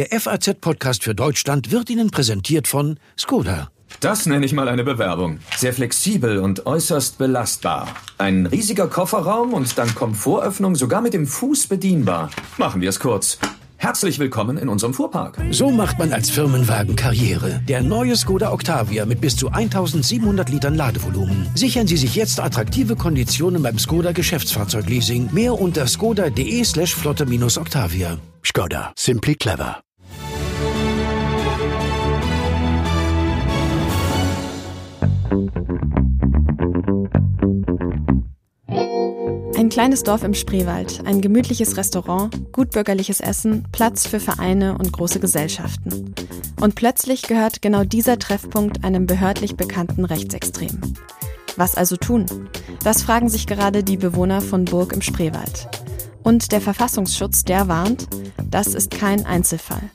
Der FAZ-Podcast für Deutschland wird Ihnen präsentiert von Skoda. Das nenne ich mal eine Bewerbung. Sehr flexibel und äußerst belastbar. Ein riesiger Kofferraum und dann Komfortöffnung sogar mit dem Fuß bedienbar. Machen wir es kurz. Herzlich willkommen in unserem Fuhrpark. So macht man als Firmenwagen Karriere. Der neue Skoda Octavia mit bis zu 1700 Litern Ladevolumen. Sichern Sie sich jetzt attraktive Konditionen beim Skoda Geschäftsfahrzeugleasing. Mehr unter skoda.de slash flotte-octavia. Skoda. Simply clever. Ein kleines Dorf im Spreewald, ein gemütliches Restaurant, gutbürgerliches Essen, Platz für Vereine und große Gesellschaften. Und plötzlich gehört genau dieser Treffpunkt einem behördlich bekannten Rechtsextremen. Was also tun? Das fragen sich gerade die Bewohner von Burg im Spreewald. Und der Verfassungsschutz, der warnt, das ist kein Einzelfall.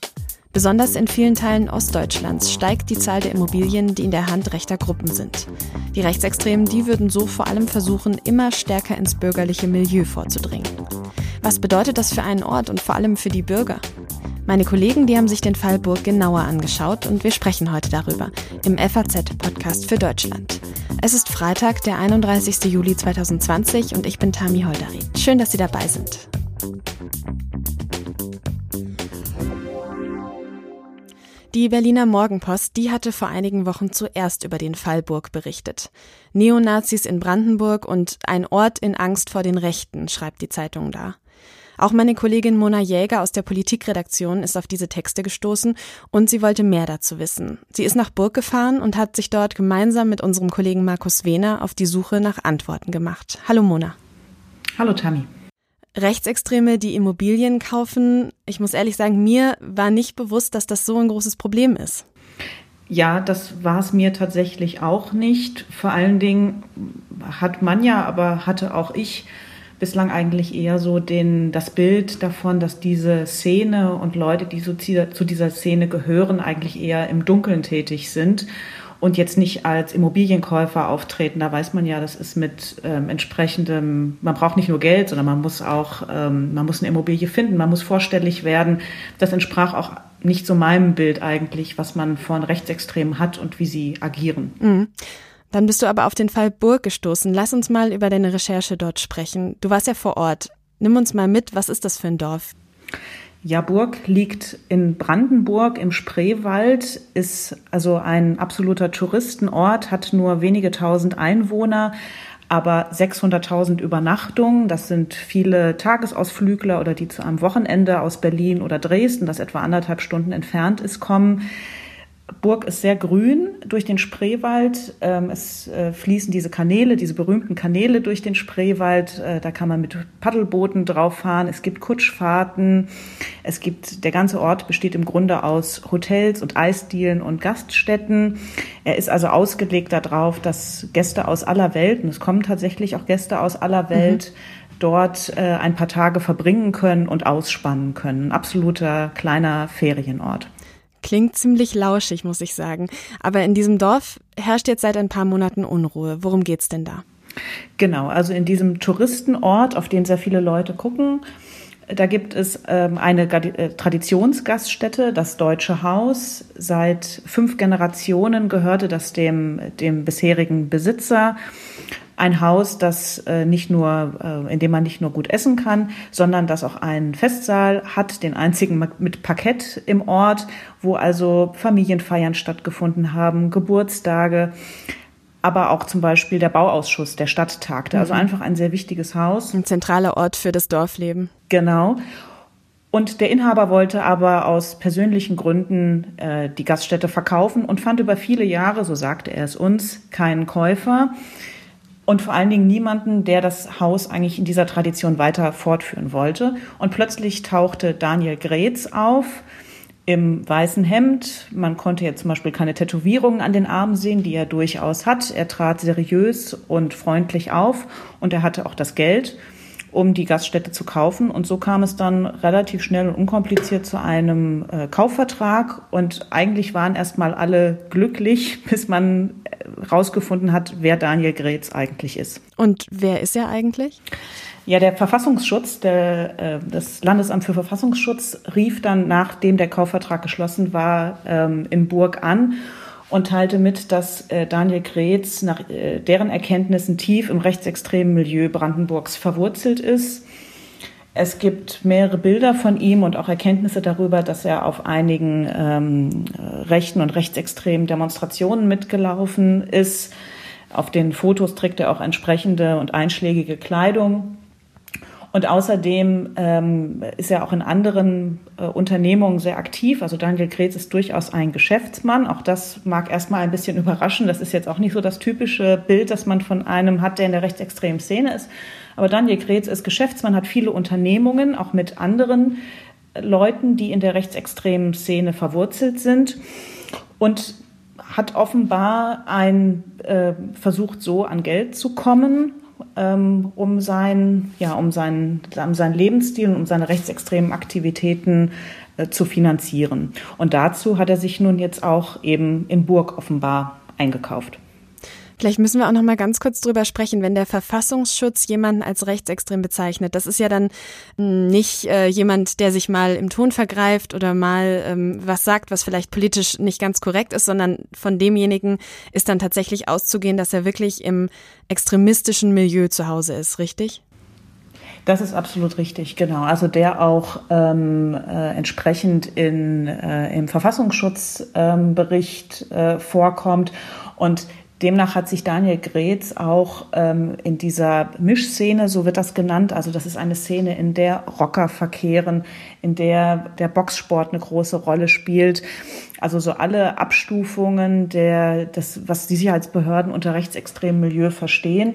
Besonders in vielen Teilen Ostdeutschlands steigt die Zahl der Immobilien, die in der Hand rechter Gruppen sind. Die Rechtsextremen, die würden so vor allem versuchen, immer stärker ins bürgerliche Milieu vorzudringen. Was bedeutet das für einen Ort und vor allem für die Bürger? Meine Kollegen, die haben sich den Fall Burg genauer angeschaut und wir sprechen heute darüber im FAZ-Podcast für Deutschland. Es ist Freitag, der 31. Juli 2020 und ich bin Tami Holderi. Schön, dass Sie dabei sind. Die Berliner Morgenpost, die hatte vor einigen Wochen zuerst über den Fall Burg berichtet. Neonazis in Brandenburg und ein Ort in Angst vor den Rechten, schreibt die Zeitung da. Auch meine Kollegin Mona Jäger aus der Politikredaktion ist auf diese Texte gestoßen und sie wollte mehr dazu wissen. Sie ist nach Burg gefahren und hat sich dort gemeinsam mit unserem Kollegen Markus Wehner auf die Suche nach Antworten gemacht. Hallo Mona. Hallo Tammy. Rechtsextreme, die Immobilien kaufen. Ich muss ehrlich sagen, mir war nicht bewusst, dass das so ein großes Problem ist. Ja, das war es mir tatsächlich auch nicht. Vor allen Dingen hat man ja, aber hatte auch ich bislang eigentlich eher so den, das Bild davon, dass diese Szene und Leute, die so zu dieser Szene gehören, eigentlich eher im Dunkeln tätig sind und jetzt nicht als Immobilienkäufer auftreten. Da weiß man ja, das ist mit ähm, entsprechendem, man braucht nicht nur Geld, sondern man muss auch, ähm, man muss eine Immobilie finden, man muss vorstellig werden. Das entsprach auch nicht so meinem Bild eigentlich, was man von Rechtsextremen hat und wie sie agieren. Mhm. Dann bist du aber auf den Fall Burg gestoßen. Lass uns mal über deine Recherche dort sprechen. Du warst ja vor Ort. Nimm uns mal mit, was ist das für ein Dorf? Jaburg liegt in Brandenburg im Spreewald, ist also ein absoluter Touristenort, hat nur wenige tausend Einwohner, aber 600.000 Übernachtungen. Das sind viele Tagesausflügler oder die zu einem Wochenende aus Berlin oder Dresden, das etwa anderthalb Stunden entfernt ist, kommen. Burg ist sehr grün durch den Spreewald. Ähm, es äh, fließen diese Kanäle, diese berühmten Kanäle durch den Spreewald. Äh, da kann man mit Paddelbooten drauf fahren. Es gibt Kutschfahrten. Es gibt, der ganze Ort besteht im Grunde aus Hotels und Eisdielen und Gaststätten. Er ist also ausgelegt darauf, dass Gäste aus aller Welt, und es kommen tatsächlich auch Gäste aus aller Welt, mhm. dort äh, ein paar Tage verbringen können und ausspannen können. Ein absoluter kleiner Ferienort. Klingt ziemlich lauschig, muss ich sagen. Aber in diesem Dorf herrscht jetzt seit ein paar Monaten Unruhe. Worum geht's denn da? Genau, also in diesem Touristenort, auf den sehr viele Leute gucken, da gibt es ähm, eine äh, Traditionsgaststätte, das Deutsche Haus. Seit fünf Generationen gehörte das dem, dem bisherigen Besitzer ein Haus, das äh, nicht nur, äh, in dem man nicht nur gut essen kann, sondern das auch einen Festsaal hat, den einzigen mit Parkett im Ort, wo also Familienfeiern stattgefunden haben, Geburtstage, aber auch zum Beispiel der Bauausschuss der Stadt tagte. Also mhm. einfach ein sehr wichtiges Haus. Ein zentraler Ort für das Dorfleben. Genau. Und der Inhaber wollte aber aus persönlichen Gründen äh, die Gaststätte verkaufen und fand über viele Jahre, so sagte er es uns, keinen Käufer und vor allen Dingen niemanden, der das Haus eigentlich in dieser Tradition weiter fortführen wollte. Und plötzlich tauchte Daniel Gretz auf im weißen Hemd. Man konnte jetzt zum Beispiel keine Tätowierungen an den Armen sehen, die er durchaus hat. Er trat seriös und freundlich auf und er hatte auch das Geld um die Gaststätte zu kaufen. Und so kam es dann relativ schnell und unkompliziert zu einem äh, Kaufvertrag. Und eigentlich waren erstmal alle glücklich, bis man äh, rausgefunden hat, wer Daniel Gretz eigentlich ist. Und wer ist er eigentlich? Ja, der Verfassungsschutz, der, äh, das Landesamt für Verfassungsschutz rief dann, nachdem der Kaufvertrag geschlossen war, ähm, in Burg an und teilte mit, dass äh, Daniel Gretz nach äh, deren Erkenntnissen tief im rechtsextremen Milieu Brandenburgs verwurzelt ist. Es gibt mehrere Bilder von ihm und auch Erkenntnisse darüber, dass er auf einigen ähm, rechten und rechtsextremen Demonstrationen mitgelaufen ist. Auf den Fotos trägt er auch entsprechende und einschlägige Kleidung. Und außerdem ähm, ist er auch in anderen äh, Unternehmungen sehr aktiv. Also Daniel Gretz ist durchaus ein Geschäftsmann. Auch das mag erstmal ein bisschen überraschen. Das ist jetzt auch nicht so das typische Bild, das man von einem hat, der in der rechtsextremen Szene ist. Aber Daniel Gretz ist Geschäftsmann, hat viele Unternehmungen, auch mit anderen Leuten, die in der rechtsextremen Szene verwurzelt sind. Und hat offenbar ein, äh, versucht, so an Geld zu kommen ähm, um, sein, ja, um, seinen, um seinen Lebensstil und um seine rechtsextremen Aktivitäten äh, zu finanzieren. Und dazu hat er sich nun jetzt auch eben in Burg offenbar eingekauft. Vielleicht müssen wir auch noch mal ganz kurz drüber sprechen, wenn der Verfassungsschutz jemanden als rechtsextrem bezeichnet. Das ist ja dann nicht äh, jemand, der sich mal im Ton vergreift oder mal ähm, was sagt, was vielleicht politisch nicht ganz korrekt ist, sondern von demjenigen ist dann tatsächlich auszugehen, dass er wirklich im extremistischen Milieu zu Hause ist, richtig? Das ist absolut richtig, genau. Also der auch ähm, äh, entsprechend in, äh, im Verfassungsschutzbericht ähm, äh, vorkommt. Und Demnach hat sich Daniel Gretz auch ähm, in dieser Mischszene, so wird das genannt, also das ist eine Szene, in der Rocker verkehren, in der der Boxsport eine große Rolle spielt. Also so alle Abstufungen der, das, was die Sicherheitsbehörden unter rechtsextremem Milieu verstehen.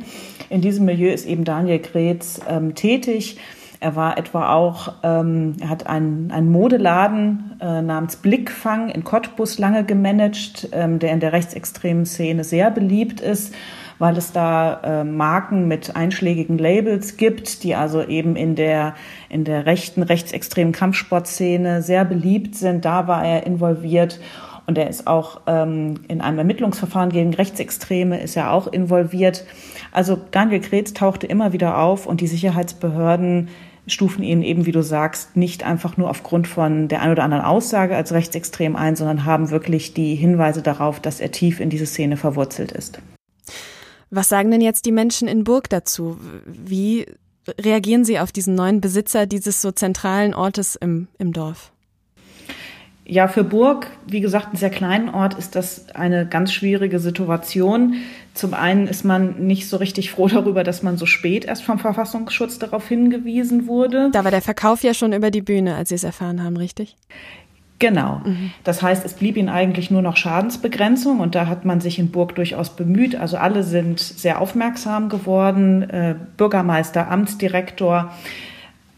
In diesem Milieu ist eben Daniel Gretz ähm, tätig. Er war etwa auch, ähm, er hat einen, einen Modeladen äh, namens Blickfang in Cottbus lange gemanagt, ähm, der in der rechtsextremen Szene sehr beliebt ist, weil es da äh, Marken mit einschlägigen Labels gibt, die also eben in der, in der rechten, rechtsextremen Kampfsportszene sehr beliebt sind. Da war er involviert. Und er ist auch ähm, in einem Ermittlungsverfahren gegen Rechtsextreme ist er auch involviert. Also Daniel Kretz tauchte immer wieder auf und die Sicherheitsbehörden stufen ihn eben, wie du sagst, nicht einfach nur aufgrund von der ein oder anderen Aussage als rechtsextrem ein, sondern haben wirklich die Hinweise darauf, dass er tief in diese Szene verwurzelt ist. Was sagen denn jetzt die Menschen in Burg dazu? Wie reagieren sie auf diesen neuen Besitzer dieses so zentralen Ortes im, im Dorf? Ja, für Burg, wie gesagt, einen sehr kleinen Ort, ist das eine ganz schwierige Situation. Zum einen ist man nicht so richtig froh darüber, dass man so spät erst vom Verfassungsschutz darauf hingewiesen wurde. Da war der Verkauf ja schon über die Bühne, als Sie es erfahren haben, richtig? Genau. Mhm. Das heißt, es blieb ihnen eigentlich nur noch Schadensbegrenzung und da hat man sich in Burg durchaus bemüht. Also alle sind sehr aufmerksam geworden. Äh, Bürgermeister, Amtsdirektor,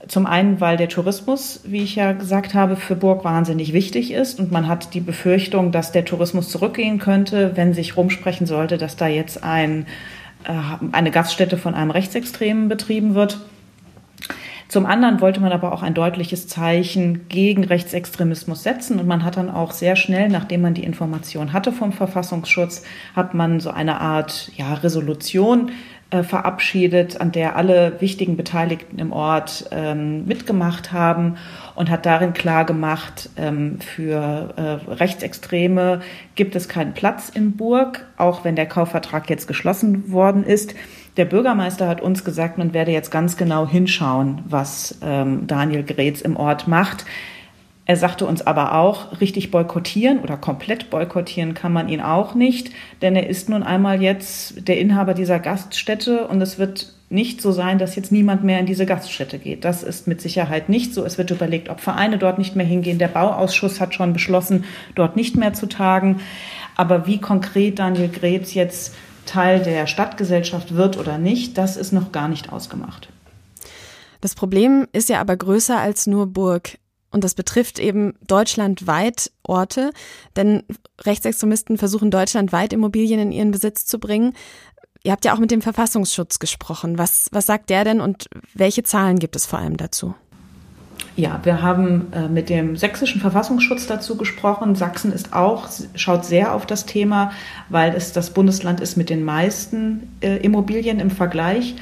zum einen, weil der Tourismus, wie ich ja gesagt habe, für Burg wahnsinnig wichtig ist und man hat die Befürchtung, dass der Tourismus zurückgehen könnte, wenn sich rumsprechen sollte, dass da jetzt ein, äh, eine Gaststätte von einem Rechtsextremen betrieben wird. Zum anderen wollte man aber auch ein deutliches Zeichen gegen Rechtsextremismus setzen und man hat dann auch sehr schnell, nachdem man die Information hatte vom Verfassungsschutz, hat man so eine Art ja, Resolution äh, verabschiedet, an der alle wichtigen Beteiligten im Ort ähm, mitgemacht haben und hat darin klar gemacht, ähm, für äh, Rechtsextreme gibt es keinen Platz in Burg, auch wenn der Kaufvertrag jetzt geschlossen worden ist. Der Bürgermeister hat uns gesagt, man werde jetzt ganz genau hinschauen, was ähm, Daniel Gretz im Ort macht. Er sagte uns aber auch, richtig boykottieren oder komplett boykottieren kann man ihn auch nicht, denn er ist nun einmal jetzt der Inhaber dieser Gaststätte und es wird nicht so sein, dass jetzt niemand mehr in diese Gaststätte geht. Das ist mit Sicherheit nicht so. Es wird überlegt, ob Vereine dort nicht mehr hingehen. Der Bauausschuss hat schon beschlossen, dort nicht mehr zu tagen. Aber wie konkret Daniel Gretz jetzt Teil der Stadtgesellschaft wird oder nicht, das ist noch gar nicht ausgemacht. Das Problem ist ja aber größer als nur Burg. Und das betrifft eben deutschlandweit Orte, denn Rechtsextremisten versuchen deutschlandweit Immobilien in ihren Besitz zu bringen. Ihr habt ja auch mit dem Verfassungsschutz gesprochen. Was, was sagt der denn und welche Zahlen gibt es vor allem dazu? Ja, wir haben äh, mit dem sächsischen Verfassungsschutz dazu gesprochen. Sachsen ist auch, schaut sehr auf das Thema, weil es das Bundesland ist mit den meisten äh, Immobilien im Vergleich.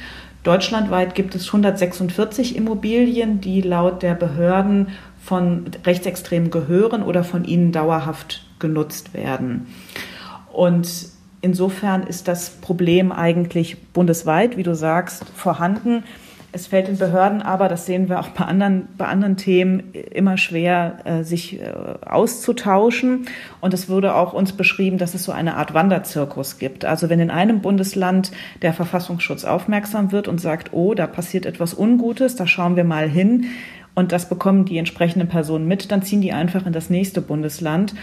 Deutschlandweit gibt es 146 Immobilien, die laut der Behörden von Rechtsextremen gehören oder von ihnen dauerhaft genutzt werden. Und insofern ist das Problem eigentlich bundesweit, wie du sagst, vorhanden. Es fällt den Behörden aber, das sehen wir auch bei anderen, bei anderen Themen, immer schwer, äh, sich äh, auszutauschen. Und es wurde auch uns beschrieben, dass es so eine Art Wanderzirkus gibt. Also wenn in einem Bundesland der Verfassungsschutz aufmerksam wird und sagt, oh, da passiert etwas Ungutes, da schauen wir mal hin. Und das bekommen die entsprechenden Personen mit, dann ziehen die einfach in das nächste Bundesland.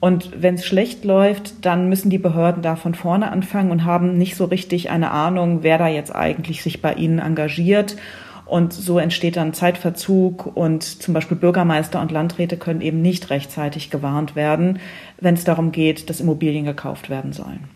Und wenn es schlecht läuft, dann müssen die Behörden da von vorne anfangen und haben nicht so richtig eine Ahnung, wer da jetzt eigentlich sich bei ihnen engagiert. Und so entsteht dann Zeitverzug und zum Beispiel Bürgermeister und Landräte können eben nicht rechtzeitig gewarnt werden, wenn es darum geht, dass Immobilien gekauft werden sollen.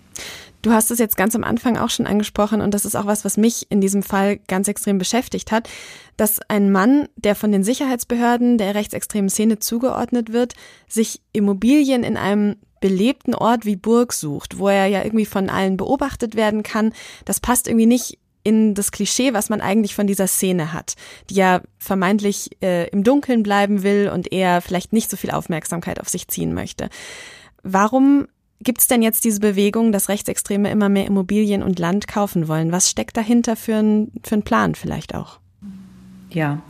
Du hast es jetzt ganz am Anfang auch schon angesprochen und das ist auch was, was mich in diesem Fall ganz extrem beschäftigt hat, dass ein Mann, der von den Sicherheitsbehörden der rechtsextremen Szene zugeordnet wird, sich Immobilien in einem belebten Ort wie Burg sucht, wo er ja irgendwie von allen beobachtet werden kann. Das passt irgendwie nicht in das Klischee, was man eigentlich von dieser Szene hat, die ja vermeintlich äh, im Dunkeln bleiben will und eher vielleicht nicht so viel Aufmerksamkeit auf sich ziehen möchte. Warum Gibt es denn jetzt diese Bewegung, dass Rechtsextreme immer mehr Immobilien und Land kaufen wollen? Was steckt dahinter für einen für Plan vielleicht auch? Ja,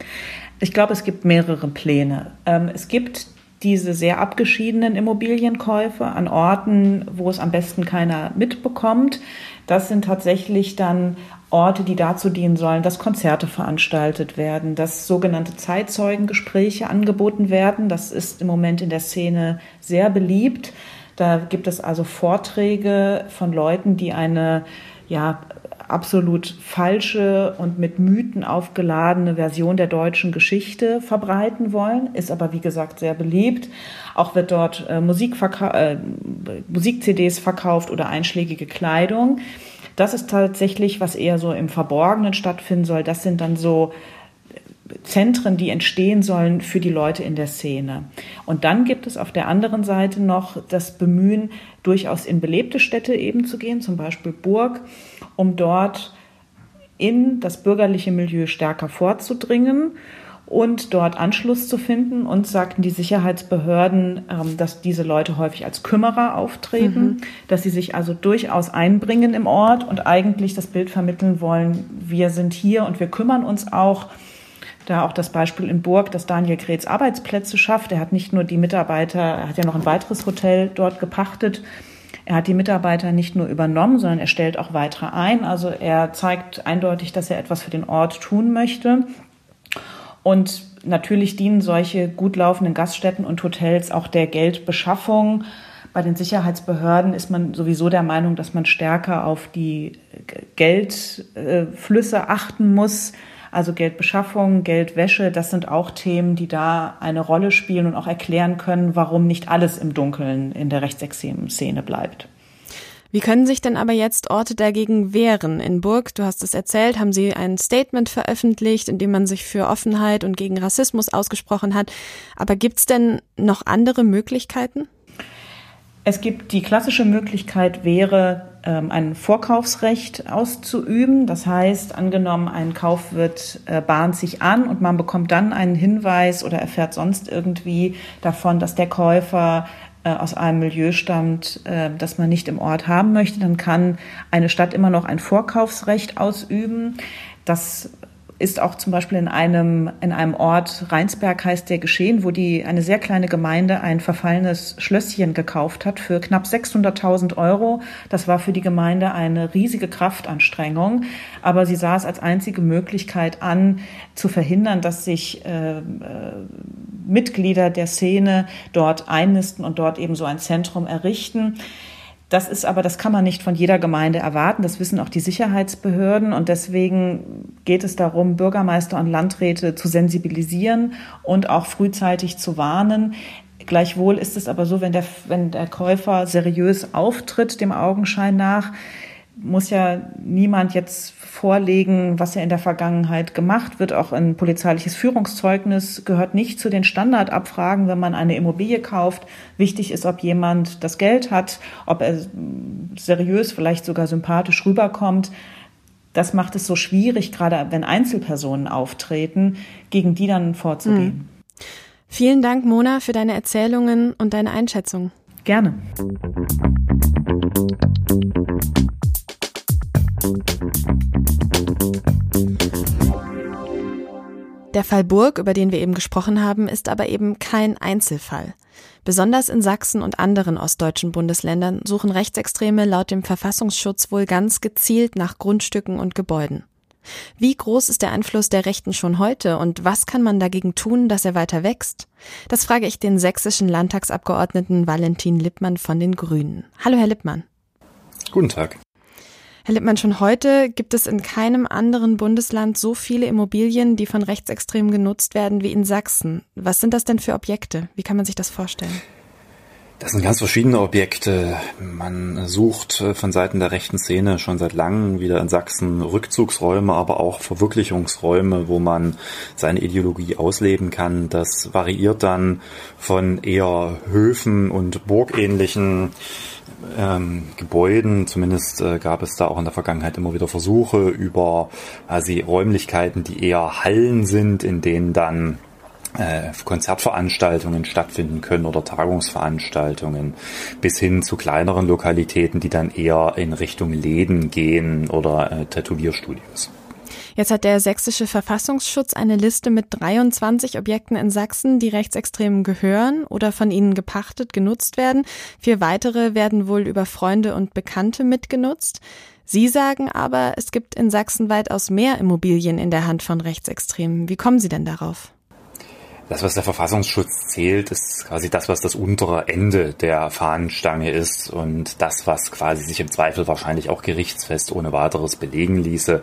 ich glaube, es gibt mehrere Pläne. Ähm, es gibt diese sehr abgeschiedenen Immobilienkäufe an Orten, wo es am besten keiner mitbekommt. Das sind tatsächlich dann Orte, die dazu dienen sollen, dass Konzerte veranstaltet werden, dass sogenannte Zeitzeugengespräche angeboten werden. Das ist im Moment in der Szene sehr beliebt. Da gibt es also Vorträge von Leuten, die eine ja, absolut falsche und mit Mythen aufgeladene Version der deutschen Geschichte verbreiten wollen, ist aber wie gesagt sehr beliebt. Auch wird dort äh, Musik äh, Musik-CDs verkauft oder einschlägige Kleidung. Das ist tatsächlich, was eher so im Verborgenen stattfinden soll. Das sind dann so Zentren, die entstehen sollen für die Leute in der Szene. Und dann gibt es auf der anderen Seite noch das Bemühen, durchaus in belebte Städte eben zu gehen, zum Beispiel Burg, um dort in das bürgerliche Milieu stärker vorzudringen und dort Anschluss zu finden. Und sagten die Sicherheitsbehörden, ähm, dass diese Leute häufig als Kümmerer auftreten, mhm. dass sie sich also durchaus einbringen im Ort und eigentlich das Bild vermitteln wollen, wir sind hier und wir kümmern uns auch da auch das Beispiel in Burg, dass Daniel Kretz Arbeitsplätze schafft. Er hat nicht nur die Mitarbeiter, er hat ja noch ein weiteres Hotel dort gepachtet. Er hat die Mitarbeiter nicht nur übernommen, sondern er stellt auch weitere ein. Also er zeigt eindeutig, dass er etwas für den Ort tun möchte. Und natürlich dienen solche gut laufenden Gaststätten und Hotels auch der Geldbeschaffung. Bei den Sicherheitsbehörden ist man sowieso der Meinung, dass man stärker auf die Geldflüsse achten muss also Geldbeschaffung, Geldwäsche, das sind auch Themen, die da eine Rolle spielen und auch erklären können, warum nicht alles im Dunkeln in der rechtsextremen Szene bleibt. Wie können sich denn aber jetzt Orte dagegen wehren? In Burg, du hast es erzählt, haben sie ein Statement veröffentlicht, in dem man sich für Offenheit und gegen Rassismus ausgesprochen hat. Aber gibt es denn noch andere Möglichkeiten? Es gibt die klassische Möglichkeit wäre, ein Vorkaufsrecht auszuüben. Das heißt, angenommen, ein Kauf wird, äh, bahnt sich an und man bekommt dann einen Hinweis oder erfährt sonst irgendwie davon, dass der Käufer äh, aus einem Milieu stammt, äh, das man nicht im Ort haben möchte, dann kann eine Stadt immer noch ein Vorkaufsrecht ausüben. Das ist auch zum Beispiel in einem, in einem Ort, Rheinsberg heißt der geschehen, wo die, eine sehr kleine Gemeinde ein verfallenes Schlösschen gekauft hat für knapp 600.000 Euro. Das war für die Gemeinde eine riesige Kraftanstrengung, aber sie sah es als einzige Möglichkeit an, zu verhindern, dass sich äh, äh, Mitglieder der Szene dort einnisten und dort eben so ein Zentrum errichten. Das ist aber, das kann man nicht von jeder Gemeinde erwarten. Das wissen auch die Sicherheitsbehörden. Und deswegen geht es darum, Bürgermeister und Landräte zu sensibilisieren und auch frühzeitig zu warnen. Gleichwohl ist es aber so, wenn der, wenn der Käufer seriös auftritt, dem Augenschein nach, muss ja niemand jetzt vorlegen, was er in der Vergangenheit gemacht wird. Auch ein polizeiliches Führungszeugnis gehört nicht zu den Standardabfragen, wenn man eine Immobilie kauft. Wichtig ist, ob jemand das Geld hat, ob er seriös, vielleicht sogar sympathisch rüberkommt. das macht es so schwierig, gerade wenn Einzelpersonen auftreten, gegen die dann vorzugehen. Mhm. Vielen Dank, Mona, für deine Erzählungen und deine Einschätzung. Gerne. Der Fall Burg, über den wir eben gesprochen haben, ist aber eben kein Einzelfall. Besonders in Sachsen und anderen ostdeutschen Bundesländern suchen Rechtsextreme laut dem Verfassungsschutz wohl ganz gezielt nach Grundstücken und Gebäuden. Wie groß ist der Einfluss der Rechten schon heute und was kann man dagegen tun, dass er weiter wächst? Das frage ich den sächsischen Landtagsabgeordneten Valentin Lippmann von den Grünen. Hallo, Herr Lippmann. Guten Tag. Herr Lippmann, schon heute gibt es in keinem anderen Bundesland so viele Immobilien, die von Rechtsextremen genutzt werden wie in Sachsen. Was sind das denn für Objekte? Wie kann man sich das vorstellen? Das sind ganz verschiedene Objekte. Man sucht von Seiten der rechten Szene schon seit langem wieder in Sachsen Rückzugsräume, aber auch Verwirklichungsräume, wo man seine Ideologie ausleben kann. Das variiert dann von eher Höfen und burgähnlichen ähm, Gebäuden, zumindest äh, gab es da auch in der Vergangenheit immer wieder Versuche über quasi Räumlichkeiten, die eher Hallen sind, in denen dann äh, Konzertveranstaltungen stattfinden können oder Tagungsveranstaltungen bis hin zu kleineren Lokalitäten, die dann eher in Richtung Läden gehen oder äh, Tätowierstudios. Jetzt hat der sächsische Verfassungsschutz eine Liste mit 23 Objekten in Sachsen, die Rechtsextremen gehören oder von ihnen gepachtet genutzt werden. Vier weitere werden wohl über Freunde und Bekannte mitgenutzt. Sie sagen aber, es gibt in Sachsen weitaus mehr Immobilien in der Hand von Rechtsextremen. Wie kommen Sie denn darauf? Das, was der Verfassungsschutz zählt, ist quasi das, was das untere Ende der Fahnenstange ist und das, was quasi sich im Zweifel wahrscheinlich auch gerichtsfest ohne weiteres belegen ließe.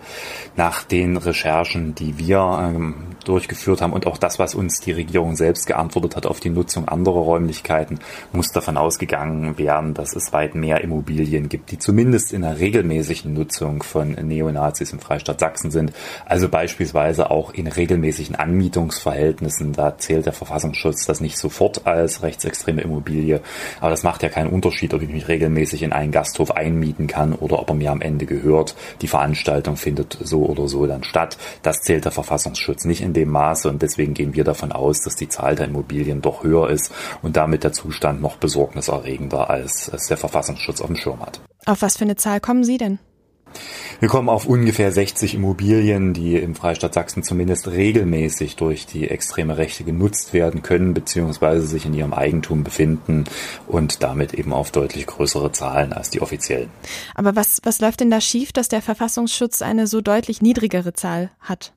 Nach den Recherchen, die wir ähm, durchgeführt haben und auch das, was uns die Regierung selbst geantwortet hat auf die Nutzung anderer Räumlichkeiten, muss davon ausgegangen werden, dass es weit mehr Immobilien gibt, die zumindest in der regelmäßigen Nutzung von Neonazis im Freistaat Sachsen sind. Also beispielsweise auch in regelmäßigen Anmietungsverhältnissen. Da zählt der Verfassungsschutz das nicht sofort als rechtsextreme Immobilie. Aber das macht ja keinen Unterschied, ob ich mich regelmäßig in einen Gasthof einmieten kann oder ob er mir am Ende gehört. Die Veranstaltung findet so oder so dann statt. Das zählt der Verfassungsschutz nicht in dem Maße und deswegen gehen wir davon aus, dass die Zahl der Immobilien doch höher ist und damit der Zustand noch besorgniserregender als es der Verfassungsschutz auf dem Schirm hat. Auf was für eine Zahl kommen Sie denn? Wir kommen auf ungefähr 60 Immobilien, die im Freistaat Sachsen zumindest regelmäßig durch die extreme Rechte genutzt werden können, beziehungsweise sich in ihrem Eigentum befinden und damit eben auf deutlich größere Zahlen als die offiziellen. Aber was, was läuft denn da schief, dass der Verfassungsschutz eine so deutlich niedrigere Zahl hat?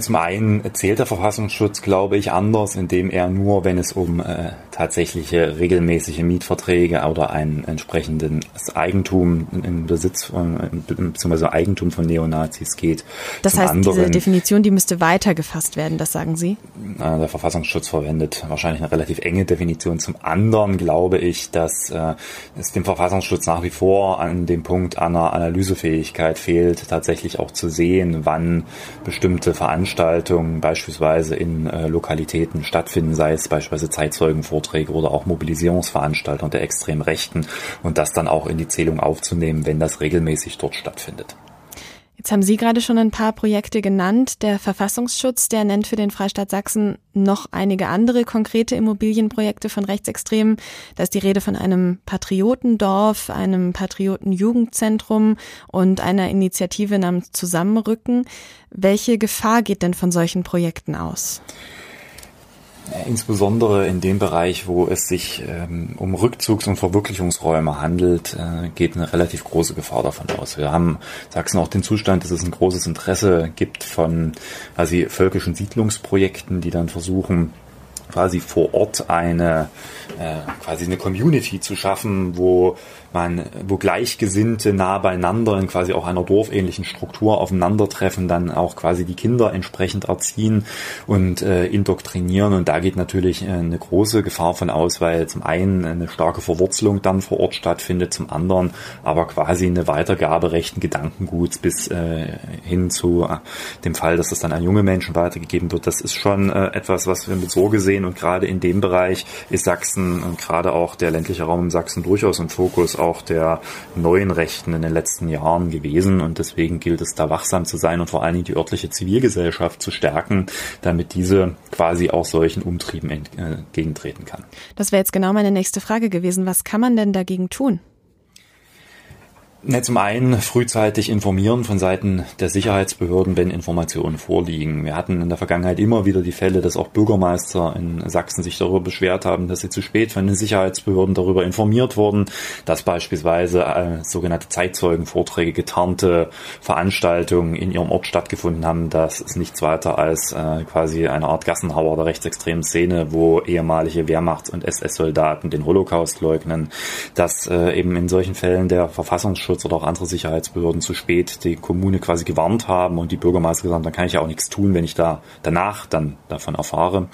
Zum einen zählt der Verfassungsschutz, glaube ich, anders, indem er nur, wenn es um äh, tatsächliche regelmäßige Mietverträge oder ein entsprechendes Eigentum im Besitz von, beziehungsweise Eigentum von Neonazis geht. Das Zum heißt, anderen, diese Definition, die müsste weiter gefasst werden, das sagen Sie? Äh, der Verfassungsschutz verwendet wahrscheinlich eine relativ enge Definition. Zum anderen glaube ich, dass äh, es dem Verfassungsschutz nach wie vor an dem Punkt einer Analysefähigkeit fehlt, tatsächlich auch zu sehen, wann bestimmte Veranstaltungen beispielsweise in äh, Lokalitäten stattfinden, sei es beispielsweise Zeitzeugenvorträge oder auch Mobilisierungsveranstaltungen der extremen Rechten und das dann auch in die Zählung aufzunehmen, wenn das regelmäßig dort stattfindet. Jetzt haben Sie gerade schon ein paar Projekte genannt. Der Verfassungsschutz, der nennt für den Freistaat Sachsen noch einige andere konkrete Immobilienprojekte von Rechtsextremen. Da ist die Rede von einem Patriotendorf, einem Patriotenjugendzentrum und einer Initiative namens Zusammenrücken. Welche Gefahr geht denn von solchen Projekten aus? Insbesondere in dem Bereich, wo es sich ähm, um Rückzugs- und Verwirklichungsräume handelt, äh, geht eine relativ große Gefahr davon aus. Wir haben Sachsen auch den Zustand, dass es ein großes Interesse gibt von quasi völkischen Siedlungsprojekten, die dann versuchen, quasi vor Ort eine äh, quasi eine Community zu schaffen, wo man, wo Gleichgesinnte nah beieinander in quasi auch einer dorfähnlichen Struktur aufeinandertreffen, dann auch quasi die Kinder entsprechend erziehen und äh, indoktrinieren. Und da geht natürlich äh, eine große Gefahr von aus, weil zum einen eine starke Verwurzelung dann vor Ort stattfindet, zum anderen aber quasi eine Weitergabe rechten Gedankenguts bis äh, hin zu äh, dem Fall, dass das dann an junge Menschen weitergegeben wird. Das ist schon äh, etwas, was wir mit Sorge sehen. Und gerade in dem Bereich ist Sachsen und gerade auch der ländliche Raum in Sachsen durchaus im Fokus auch der neuen Rechten in den letzten Jahren gewesen. Und deswegen gilt es da wachsam zu sein und vor allen Dingen die örtliche Zivilgesellschaft zu stärken, damit diese quasi auch solchen Umtrieben entgegentreten kann. Das wäre jetzt genau meine nächste Frage gewesen. Was kann man denn dagegen tun? Ja, zum einen frühzeitig informieren von Seiten der Sicherheitsbehörden, wenn Informationen vorliegen. Wir hatten in der Vergangenheit immer wieder die Fälle, dass auch Bürgermeister in Sachsen sich darüber beschwert haben, dass sie zu spät von den Sicherheitsbehörden darüber informiert wurden, dass beispielsweise äh, sogenannte Zeitzeugenvorträge, getarnte Veranstaltungen in ihrem Ort stattgefunden haben. Das ist nichts weiter als äh, quasi eine Art Gassenhauer der rechtsextremen Szene, wo ehemalige Wehrmachts- und SS-Soldaten den Holocaust leugnen, dass äh, eben in solchen Fällen der Verfassungsschutz Datenschutz oder auch andere Sicherheitsbehörden zu spät die Kommune quasi gewarnt haben und die Bürgermeister gesagt haben, dann kann ich ja auch nichts tun, wenn ich da danach dann davon erfahre.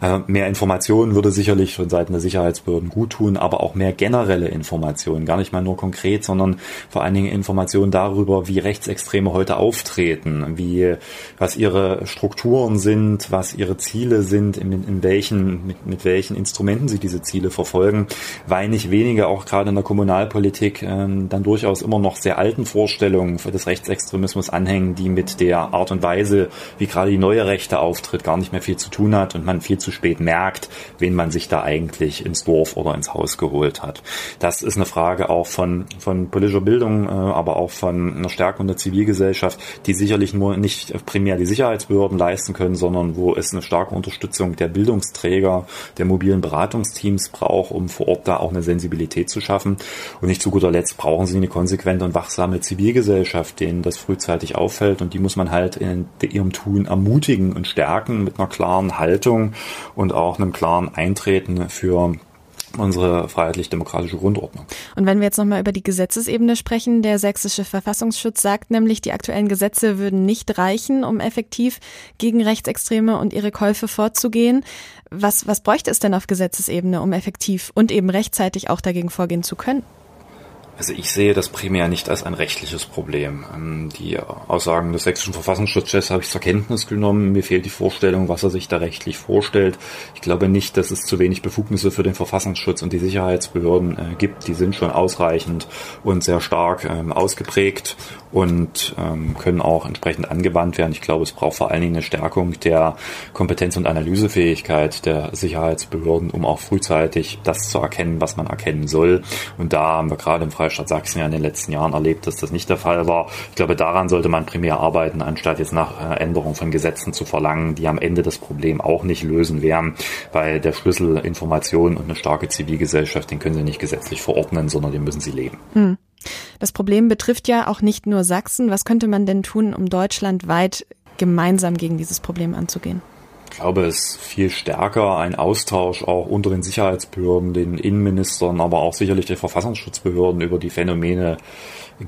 Äh, mehr Informationen würde sicherlich von Seiten der Sicherheitsbehörden gut tun, aber auch mehr generelle Informationen, gar nicht mal nur konkret, sondern vor allen Dingen Informationen darüber, wie Rechtsextreme heute auftreten, wie, was ihre Strukturen sind, was ihre Ziele sind, in, in welchen, mit, mit welchen Instrumenten sie diese Ziele verfolgen, weil nicht weniger auch gerade in der Kommunalpolitik ähm, dann durchaus durchaus immer noch sehr alten Vorstellungen des Rechtsextremismus anhängen, die mit der Art und Weise, wie gerade die neue Rechte auftritt, gar nicht mehr viel zu tun hat und man viel zu spät merkt, wen man sich da eigentlich ins Dorf oder ins Haus geholt hat. Das ist eine Frage auch von, von politischer Bildung, äh, aber auch von einer Stärkung der Zivilgesellschaft, die sicherlich nur nicht primär die Sicherheitsbehörden leisten können, sondern wo es eine starke Unterstützung der Bildungsträger, der mobilen Beratungsteams braucht, um vor Ort da auch eine Sensibilität zu schaffen. Und nicht zu guter Letzt brauchen sie eine konsequente und wachsame Zivilgesellschaft, denen das frühzeitig auffällt und die muss man halt in ihrem Tun ermutigen und stärken mit einer klaren Haltung und auch einem klaren Eintreten für unsere freiheitlich-demokratische Grundordnung. Und wenn wir jetzt nochmal über die Gesetzesebene sprechen, der sächsische Verfassungsschutz sagt nämlich, die aktuellen Gesetze würden nicht reichen, um effektiv gegen Rechtsextreme und ihre Käufe vorzugehen. Was, was bräuchte es denn auf Gesetzesebene, um effektiv und eben rechtzeitig auch dagegen vorgehen zu können? Also ich sehe das primär nicht als ein rechtliches Problem. Ähm, die Aussagen des sächsischen Verfassungsschutzchefs habe ich zur Kenntnis genommen. Mir fehlt die Vorstellung, was er sich da rechtlich vorstellt. Ich glaube nicht, dass es zu wenig Befugnisse für den Verfassungsschutz und die Sicherheitsbehörden äh, gibt. Die sind schon ausreichend und sehr stark ähm, ausgeprägt und ähm, können auch entsprechend angewandt werden. Ich glaube, es braucht vor allen Dingen eine Stärkung der Kompetenz- und Analysefähigkeit der Sicherheitsbehörden, um auch frühzeitig das zu erkennen, was man erkennen soll. Und da haben wir gerade im Freistaat Stadt Sachsen ja in den letzten Jahren erlebt, dass das nicht der Fall war. Ich glaube, daran sollte man primär arbeiten, anstatt jetzt nach äh, Änderung von Gesetzen zu verlangen, die am Ende das Problem auch nicht lösen werden, weil der Schlüssel Information und eine starke Zivilgesellschaft, den können Sie nicht gesetzlich verordnen, sondern den müssen Sie leben. Hm. Das Problem betrifft ja auch nicht nur Sachsen. Was könnte man denn tun, um deutschlandweit gemeinsam gegen dieses Problem anzugehen? Ich glaube, es ist viel stärker ein Austausch auch unter den Sicherheitsbehörden, den Innenministern, aber auch sicherlich den Verfassungsschutzbehörden über die Phänomene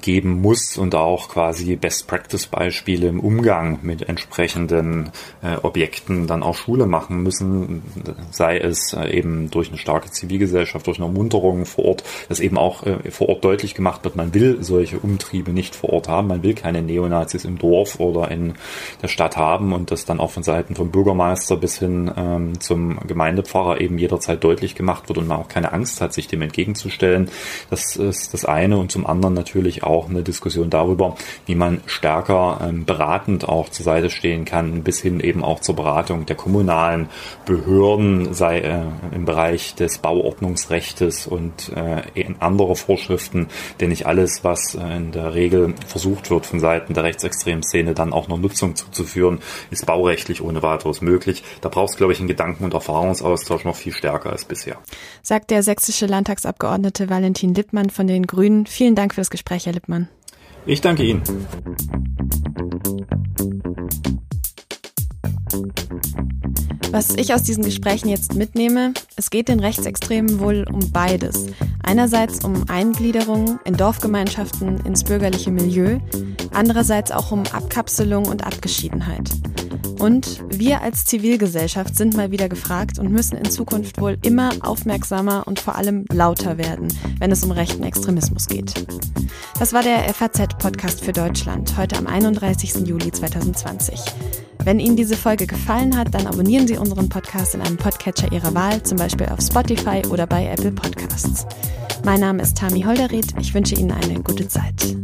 geben muss und auch quasi Best-Practice-Beispiele im Umgang mit entsprechenden äh, Objekten dann auch Schule machen müssen, sei es äh, eben durch eine starke Zivilgesellschaft, durch eine Ermunterung vor Ort, dass eben auch äh, vor Ort deutlich gemacht wird, man will solche Umtriebe nicht vor Ort haben, man will keine Neonazis im Dorf oder in der Stadt haben und das dann auch von Seiten vom Bürgermeister bis hin ähm, zum Gemeindepfarrer eben jederzeit deutlich gemacht wird und man auch keine Angst hat, sich dem entgegenzustellen. Das ist das eine. Und zum anderen auch eine Diskussion darüber, wie man stärker ähm, beratend auch zur Seite stehen kann, bis hin eben auch zur Beratung der kommunalen Behörden, sei äh, im Bereich des Bauordnungsrechtes und äh, andere Vorschriften, denn nicht alles, was äh, in der Regel versucht wird von Seiten der rechtsextremen Szene dann auch noch Nutzung zuzuführen, ist baurechtlich ohne weiteres möglich. Da braucht es, glaube ich, einen Gedanken- und Erfahrungsaustausch noch viel stärker als bisher. Sagt der sächsische Landtagsabgeordnete Valentin Lippmann von den Grünen. Vielen Dank für das Gespräch, Herr Lippmann. Ich danke Ihnen. Was ich aus diesen Gesprächen jetzt mitnehme, es geht den Rechtsextremen wohl um beides. Einerseits um Eingliederung in Dorfgemeinschaften ins bürgerliche Milieu, andererseits auch um Abkapselung und Abgeschiedenheit. Und wir als Zivilgesellschaft sind mal wieder gefragt und müssen in Zukunft wohl immer aufmerksamer und vor allem lauter werden, wenn es um rechten Extremismus geht. Das war der FAZ-Podcast für Deutschland, heute am 31. Juli 2020. Wenn Ihnen diese Folge gefallen hat, dann abonnieren Sie unseren Podcast in einem Podcatcher Ihrer Wahl, zum Beispiel auf Spotify oder bei Apple Podcasts. Mein Name ist Tami Holderried. Ich wünsche Ihnen eine gute Zeit.